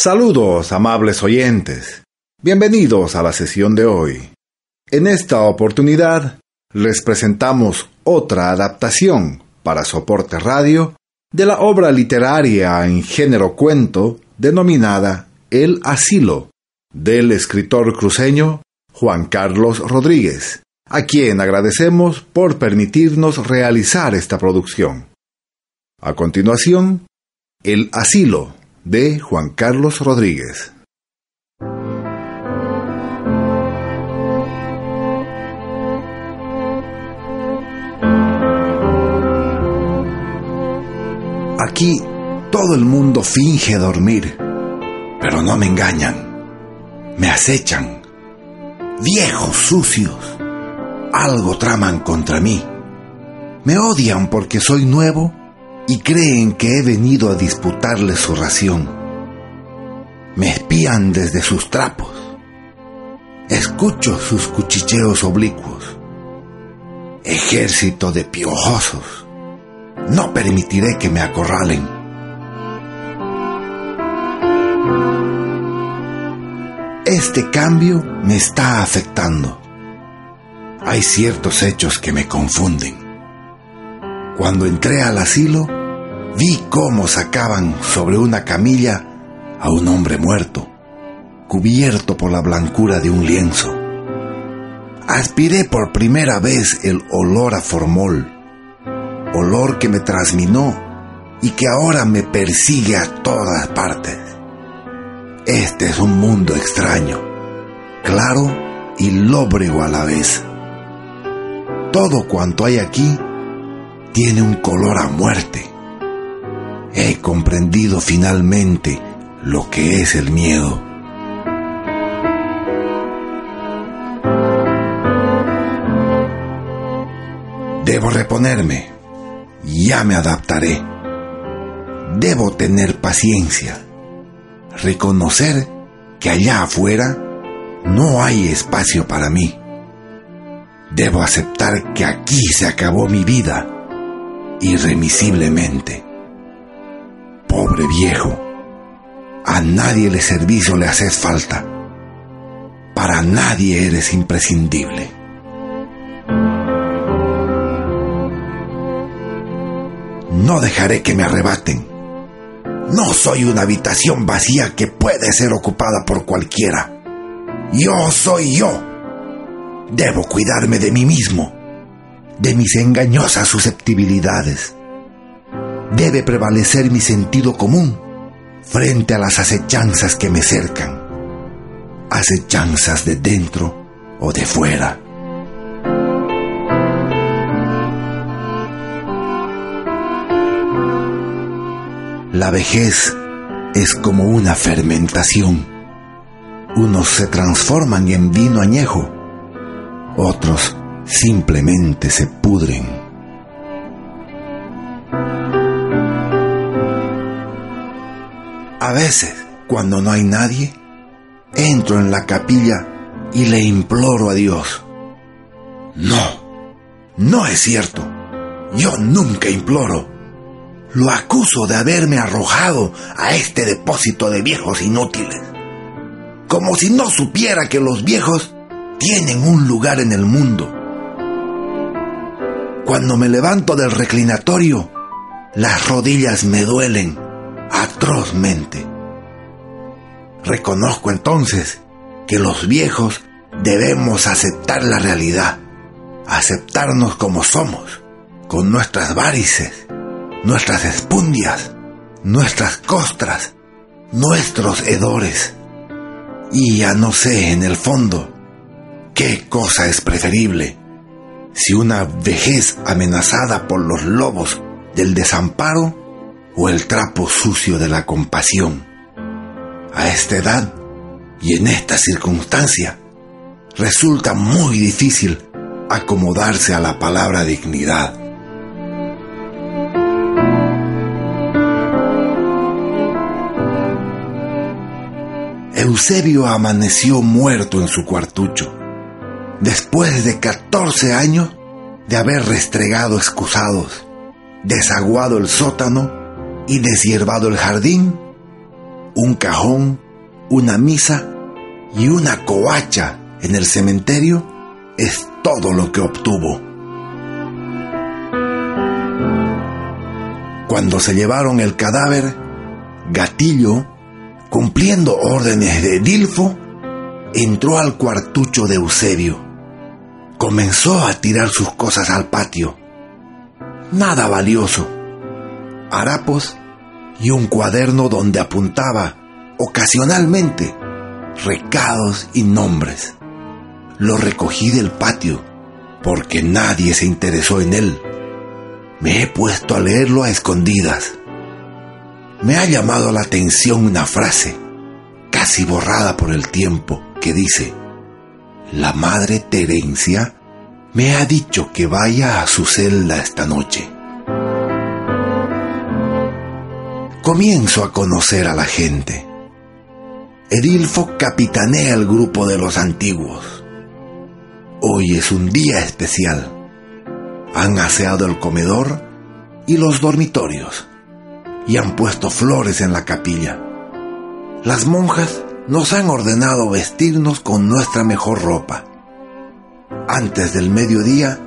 Saludos, amables oyentes. Bienvenidos a la sesión de hoy. En esta oportunidad les presentamos otra adaptación para soporte radio de la obra literaria en género cuento denominada El Asilo, del escritor cruceño Juan Carlos Rodríguez, a quien agradecemos por permitirnos realizar esta producción. A continuación, El Asilo, de Juan Carlos Rodríguez. Aquí todo el mundo finge dormir, pero no me engañan, me acechan. Viejos sucios, algo traman contra mí. Me odian porque soy nuevo y creen que he venido a disputarles su ración. Me espían desde sus trapos. Escucho sus cuchicheos oblicuos. Ejército de piojosos. No permitiré que me acorralen. Este cambio me está afectando. Hay ciertos hechos que me confunden. Cuando entré al asilo, Vi cómo sacaban sobre una camilla a un hombre muerto, cubierto por la blancura de un lienzo. Aspiré por primera vez el olor a formol, olor que me trasminó y que ahora me persigue a todas partes. Este es un mundo extraño, claro y lóbrego a la vez. Todo cuanto hay aquí tiene un color a muerte he comprendido finalmente lo que es el miedo. Debo reponerme. Ya me adaptaré. Debo tener paciencia. Reconocer que allá afuera no hay espacio para mí. Debo aceptar que aquí se acabó mi vida irremisiblemente pobre viejo. A nadie le servicio le haces falta. Para nadie eres imprescindible. No dejaré que me arrebaten. No soy una habitación vacía que puede ser ocupada por cualquiera. Yo soy yo. Debo cuidarme de mí mismo, de mis engañosas susceptibilidades debe prevalecer mi sentido común frente a las acechanzas que me cercan, acechanzas de dentro o de fuera. La vejez es como una fermentación. Unos se transforman en vino añejo, otros simplemente se pudren. A veces, cuando no hay nadie, entro en la capilla y le imploro a Dios. No, no es cierto. Yo nunca imploro. Lo acuso de haberme arrojado a este depósito de viejos inútiles. Como si no supiera que los viejos tienen un lugar en el mundo. Cuando me levanto del reclinatorio, las rodillas me duelen atrozmente. Reconozco entonces que los viejos debemos aceptar la realidad, aceptarnos como somos, con nuestras varices, nuestras espundias, nuestras costras, nuestros hedores. Y ya no sé en el fondo qué cosa es preferible, si una vejez amenazada por los lobos del desamparo o el trapo sucio de la compasión. A esta edad y en esta circunstancia, resulta muy difícil acomodarse a la palabra dignidad. Eusebio amaneció muerto en su cuartucho, después de 14 años de haber restregado excusados, desaguado el sótano y deshiervado el jardín, un cajón, una misa y una coacha en el cementerio es todo lo que obtuvo. Cuando se llevaron el cadáver, Gatillo, cumpliendo órdenes de Dilfo, entró al cuartucho de Eusebio. Comenzó a tirar sus cosas al patio. Nada valioso. Harapos y un cuaderno donde apuntaba, ocasionalmente, recados y nombres. Lo recogí del patio porque nadie se interesó en él. Me he puesto a leerlo a escondidas. Me ha llamado la atención una frase, casi borrada por el tiempo, que dice, la madre Terencia me ha dicho que vaya a su celda esta noche. Comienzo a conocer a la gente. Edilfo capitanea el grupo de los antiguos. Hoy es un día especial. Han aseado el comedor y los dormitorios y han puesto flores en la capilla. Las monjas nos han ordenado vestirnos con nuestra mejor ropa. Antes del mediodía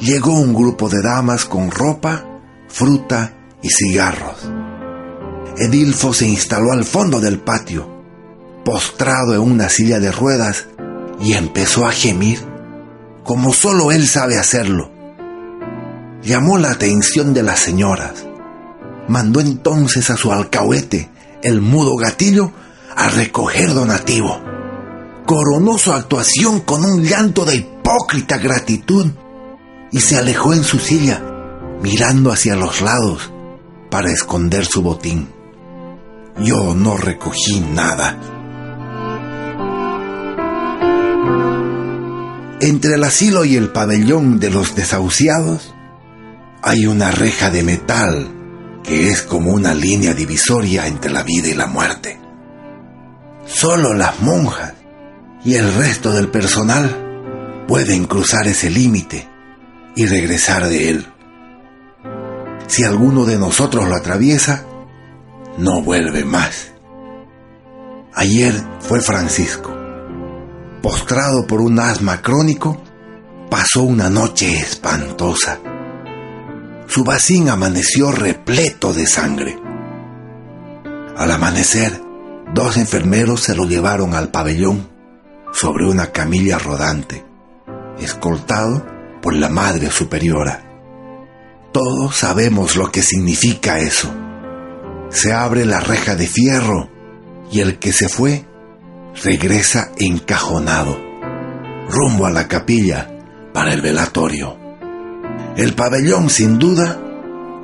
llegó un grupo de damas con ropa, fruta y cigarros. Edilfo se instaló al fondo del patio, postrado en una silla de ruedas, y empezó a gemir como solo él sabe hacerlo. Llamó la atención de las señoras. Mandó entonces a su alcahuete, el mudo gatillo, a recoger donativo. Coronó su actuación con un llanto de hipócrita gratitud y se alejó en su silla, mirando hacia los lados para esconder su botín. Yo no recogí nada. Entre el asilo y el pabellón de los desahuciados hay una reja de metal que es como una línea divisoria entre la vida y la muerte. Solo las monjas y el resto del personal pueden cruzar ese límite y regresar de él. Si alguno de nosotros lo atraviesa, no vuelve más. Ayer fue Francisco. Postrado por un asma crónico, pasó una noche espantosa. Su bacín amaneció repleto de sangre. Al amanecer, dos enfermeros se lo llevaron al pabellón sobre una camilla rodante, escoltado por la Madre Superiora. Todos sabemos lo que significa eso se abre la reja de fierro y el que se fue regresa encajonado, rumbo a la capilla para el velatorio. El pabellón sin duda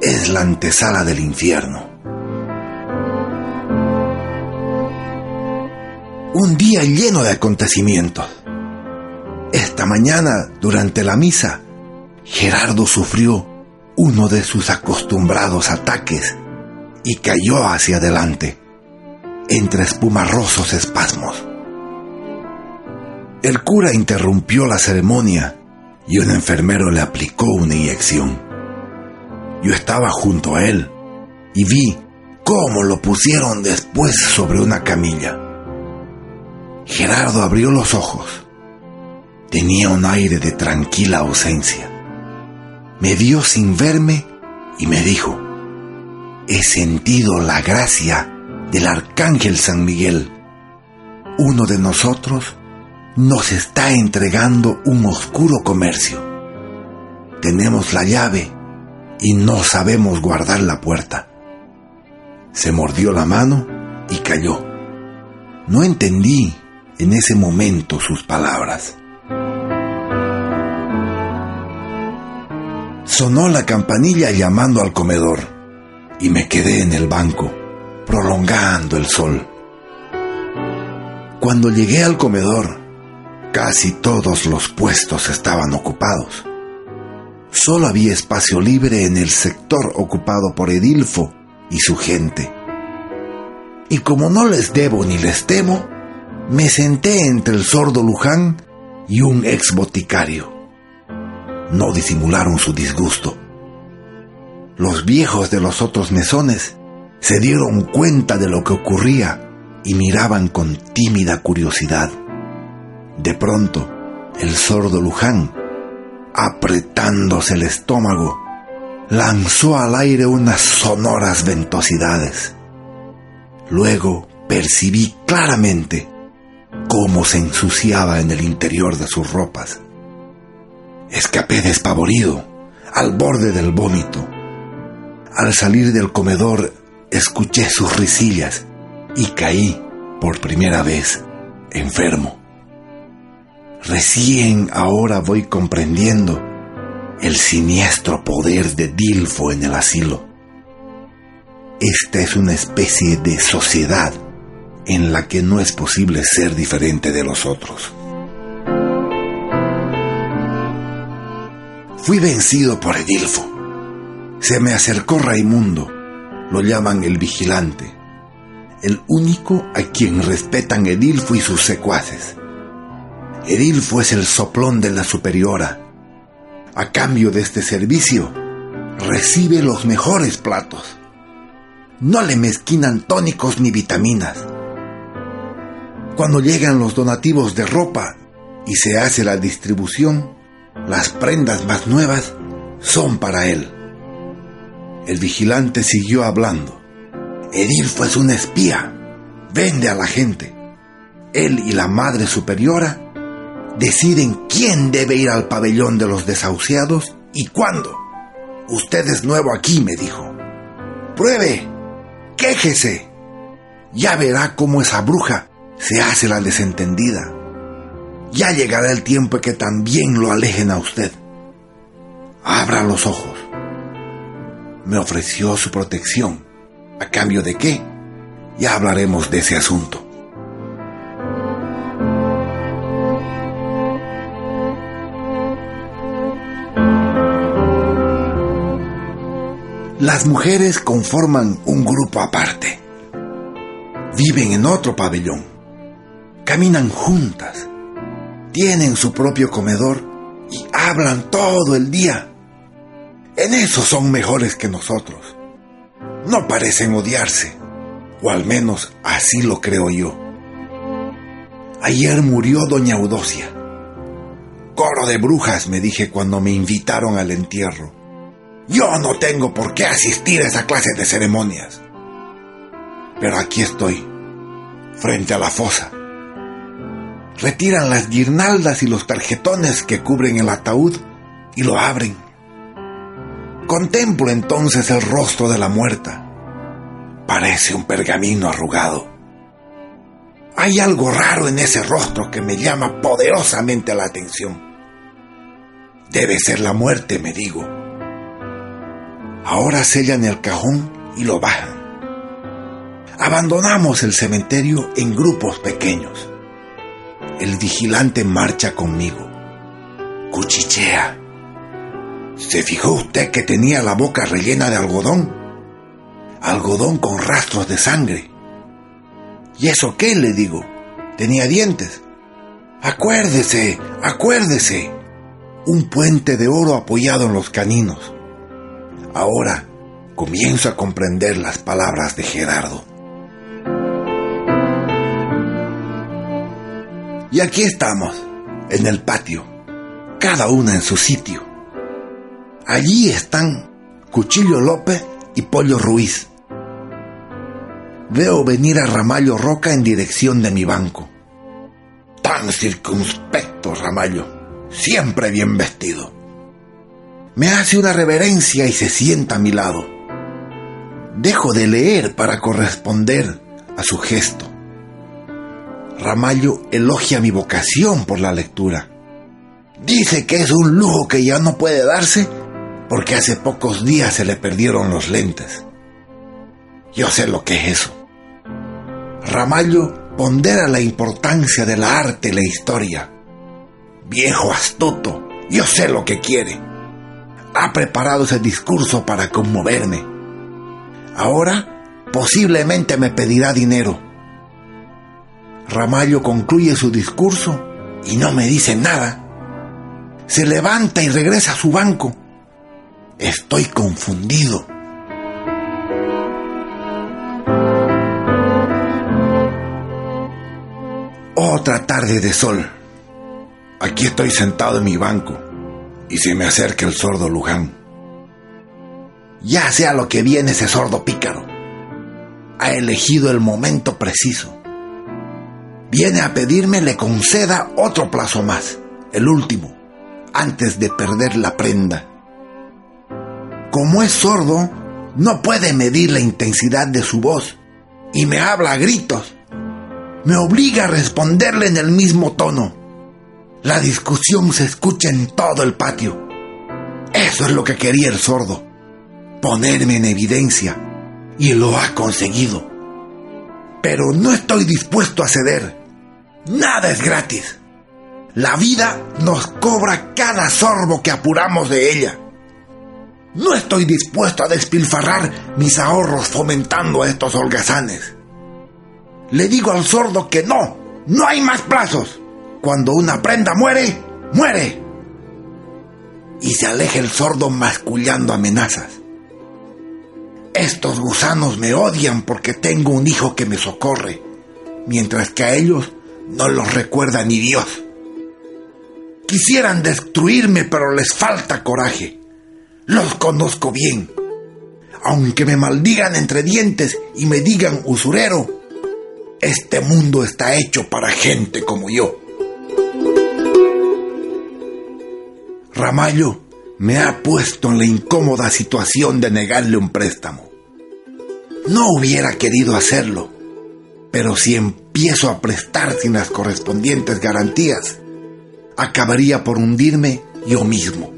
es la antesala del infierno. Un día lleno de acontecimientos. Esta mañana, durante la misa, Gerardo sufrió uno de sus acostumbrados ataques y cayó hacia adelante, entre espumarrosos espasmos. El cura interrumpió la ceremonia y un enfermero le aplicó una inyección. Yo estaba junto a él y vi cómo lo pusieron después sobre una camilla. Gerardo abrió los ojos. Tenía un aire de tranquila ausencia. Me vio sin verme y me dijo, he sentido la gracia del Arcángel San Miguel. Uno de nosotros nos está entregando un oscuro comercio. Tenemos la llave y no sabemos guardar la puerta. Se mordió la mano y cayó. No entendí en ese momento sus palabras. Sonó la campanilla llamando al comedor y me quedé en el banco, prolongando el sol. Cuando llegué al comedor, casi todos los puestos estaban ocupados. Solo había espacio libre en el sector ocupado por Edilfo y su gente. Y como no les debo ni les temo, me senté entre el sordo Luján y un ex boticario. No disimularon su disgusto. Los viejos de los otros mesones se dieron cuenta de lo que ocurría y miraban con tímida curiosidad. De pronto, el sordo Luján, apretándose el estómago, lanzó al aire unas sonoras ventosidades. Luego percibí claramente cómo se ensuciaba en el interior de sus ropas. Escapé despavorido, al borde del vómito. Al salir del comedor escuché sus risillas y caí por primera vez enfermo. Recién ahora voy comprendiendo el siniestro poder de Dilfo en el asilo. Esta es una especie de sociedad en la que no es posible ser diferente de los otros. Fui vencido por Edilfo. Se me acercó Raimundo, lo llaman el vigilante, el único a quien respetan Edilfo y sus secuaces. Edilfo es el soplón de la superiora. A cambio de este servicio, recibe los mejores platos. No le mezquinan tónicos ni vitaminas. Cuando llegan los donativos de ropa y se hace la distribución, las prendas más nuevas son para él. El vigilante siguió hablando. Edilfo es un espía. Vende a la gente. Él y la madre superiora deciden quién debe ir al pabellón de los desahuciados y cuándo. Usted es nuevo aquí, me dijo. Pruebe. Quéjese. Ya verá cómo esa bruja se hace la desentendida. Ya llegará el tiempo que también lo alejen a usted. Abra los ojos. Me ofreció su protección. ¿A cambio de qué? Ya hablaremos de ese asunto. Las mujeres conforman un grupo aparte. Viven en otro pabellón. Caminan juntas. Tienen su propio comedor y hablan todo el día. En eso son mejores que nosotros. No parecen odiarse, o al menos así lo creo yo. Ayer murió doña Eudocia. Coro de brujas, me dije cuando me invitaron al entierro. Yo no tengo por qué asistir a esa clase de ceremonias. Pero aquí estoy, frente a la fosa. Retiran las guirnaldas y los tarjetones que cubren el ataúd y lo abren. Contemplo entonces el rostro de la muerta. Parece un pergamino arrugado. Hay algo raro en ese rostro que me llama poderosamente la atención. Debe ser la muerte, me digo. Ahora sellan el cajón y lo bajan. Abandonamos el cementerio en grupos pequeños. El vigilante marcha conmigo. Cuchichea. ¿Se fijó usted que tenía la boca rellena de algodón? Algodón con rastros de sangre. ¿Y eso qué? le digo. Tenía dientes. Acuérdese, acuérdese. Un puente de oro apoyado en los caninos. Ahora comienzo a comprender las palabras de Gerardo. Y aquí estamos, en el patio, cada una en su sitio. Allí están Cuchillo López y Pollo Ruiz. Veo venir a Ramallo Roca en dirección de mi banco. Tan circunspecto, Ramallo, siempre bien vestido. Me hace una reverencia y se sienta a mi lado. Dejo de leer para corresponder a su gesto. Ramallo elogia mi vocación por la lectura. Dice que es un lujo que ya no puede darse porque hace pocos días se le perdieron los lentes. Yo sé lo que es eso. Ramallo pondera la importancia de la arte y la historia. Viejo astuto, yo sé lo que quiere. Ha preparado ese discurso para conmoverme. Ahora posiblemente me pedirá dinero. Ramallo concluye su discurso y no me dice nada. Se levanta y regresa a su banco. Estoy confundido. Otra tarde de sol. Aquí estoy sentado en mi banco y se me acerca el sordo Luján. Ya sea lo que viene ese sordo pícaro. Ha elegido el momento preciso. Viene a pedirme le conceda otro plazo más, el último, antes de perder la prenda. Como es sordo, no puede medir la intensidad de su voz y me habla a gritos. Me obliga a responderle en el mismo tono. La discusión se escucha en todo el patio. Eso es lo que quería el sordo, ponerme en evidencia, y lo ha conseguido. Pero no estoy dispuesto a ceder. Nada es gratis. La vida nos cobra cada sorbo que apuramos de ella. No estoy dispuesto a despilfarrar mis ahorros fomentando a estos holgazanes. Le digo al sordo que no, no hay más plazos. Cuando una prenda muere, muere. Y se aleja el sordo mascullando amenazas. Estos gusanos me odian porque tengo un hijo que me socorre, mientras que a ellos no los recuerda ni Dios. Quisieran destruirme, pero les falta coraje. Los conozco bien. Aunque me maldigan entre dientes y me digan usurero, este mundo está hecho para gente como yo. Ramallo me ha puesto en la incómoda situación de negarle un préstamo. No hubiera querido hacerlo, pero si empiezo a prestar sin las correspondientes garantías, acabaría por hundirme yo mismo.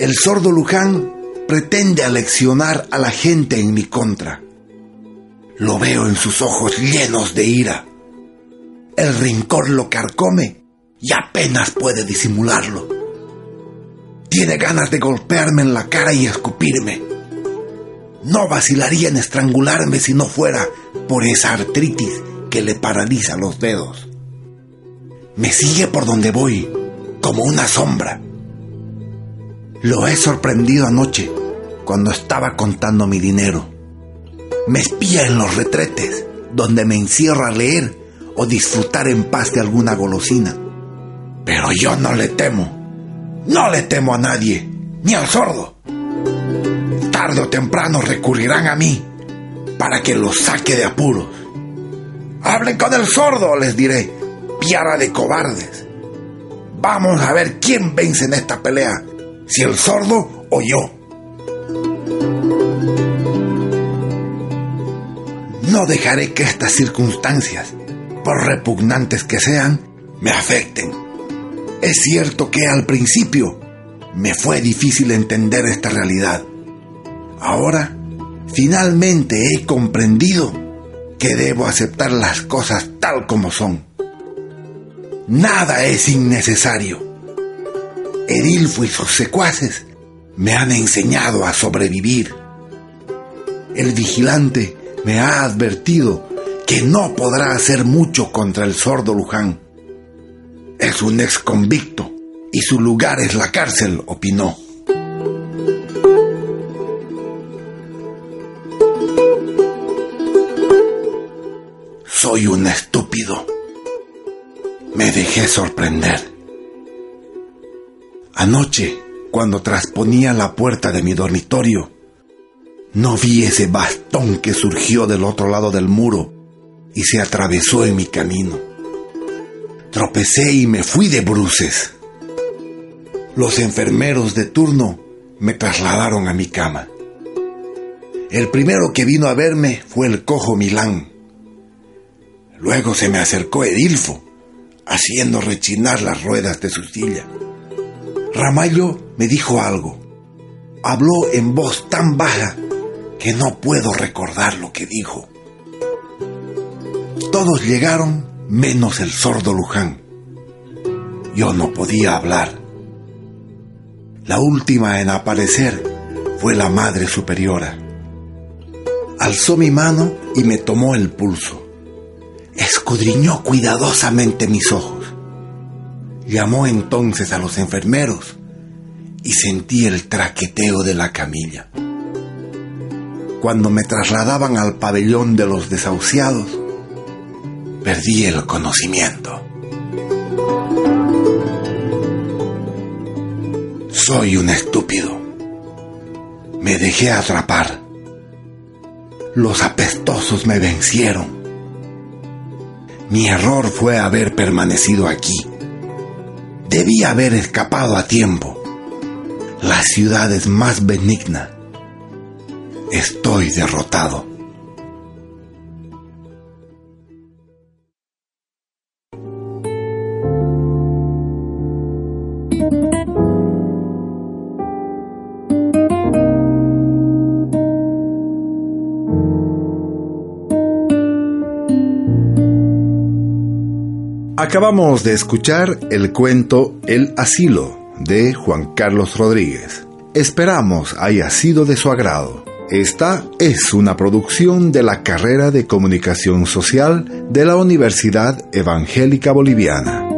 El sordo Luján pretende aleccionar a la gente en mi contra. Lo veo en sus ojos llenos de ira. El rincor lo carcome y apenas puede disimularlo. Tiene ganas de golpearme en la cara y escupirme. No vacilaría en estrangularme si no fuera por esa artritis que le paraliza los dedos. Me sigue por donde voy, como una sombra. Lo he sorprendido anoche, cuando estaba contando mi dinero. Me espía en los retretes, donde me encierro a leer o disfrutar en paz de alguna golosina. Pero yo no le temo. No le temo a nadie, ni al sordo. Tarde o temprano recurrirán a mí para que los saque de apuros. Hablen con el sordo, les diré, piara de cobardes. Vamos a ver quién vence en esta pelea, si el sordo o yo. No dejaré que estas circunstancias, por repugnantes que sean, me afecten. Es cierto que al principio me fue difícil entender esta realidad. Ahora, finalmente he comprendido que debo aceptar las cosas tal como son. Nada es innecesario. Edilfo y sus secuaces me han enseñado a sobrevivir. El vigilante me ha advertido que no podrá hacer mucho contra el sordo Luján. Es un ex convicto y su lugar es la cárcel, opinó. Soy un estúpido. Me dejé sorprender. Anoche, cuando trasponía la puerta de mi dormitorio, no vi ese bastón que surgió del otro lado del muro y se atravesó en mi camino. Tropecé y me fui de bruces. Los enfermeros de turno me trasladaron a mi cama. El primero que vino a verme fue el cojo Milán. Luego se me acercó Edilfo, haciendo rechinar las ruedas de su silla. Ramallo me dijo algo. Habló en voz tan baja que no puedo recordar lo que dijo. Todos llegaron menos el sordo Luján. Yo no podía hablar. La última en aparecer fue la Madre Superiora. Alzó mi mano y me tomó el pulso. Escudriñó cuidadosamente mis ojos. Llamó entonces a los enfermeros y sentí el traqueteo de la camilla. Cuando me trasladaban al pabellón de los desahuciados, perdí el conocimiento. Soy un estúpido. Me dejé atrapar. Los apestosos me vencieron. Mi error fue haber permanecido aquí. Debí haber escapado a tiempo. La ciudad es más benigna. Estoy derrotado. Acabamos de escuchar el cuento El asilo de Juan Carlos Rodríguez. Esperamos haya sido de su agrado. Esta es una producción de la carrera de comunicación social de la Universidad Evangélica Boliviana.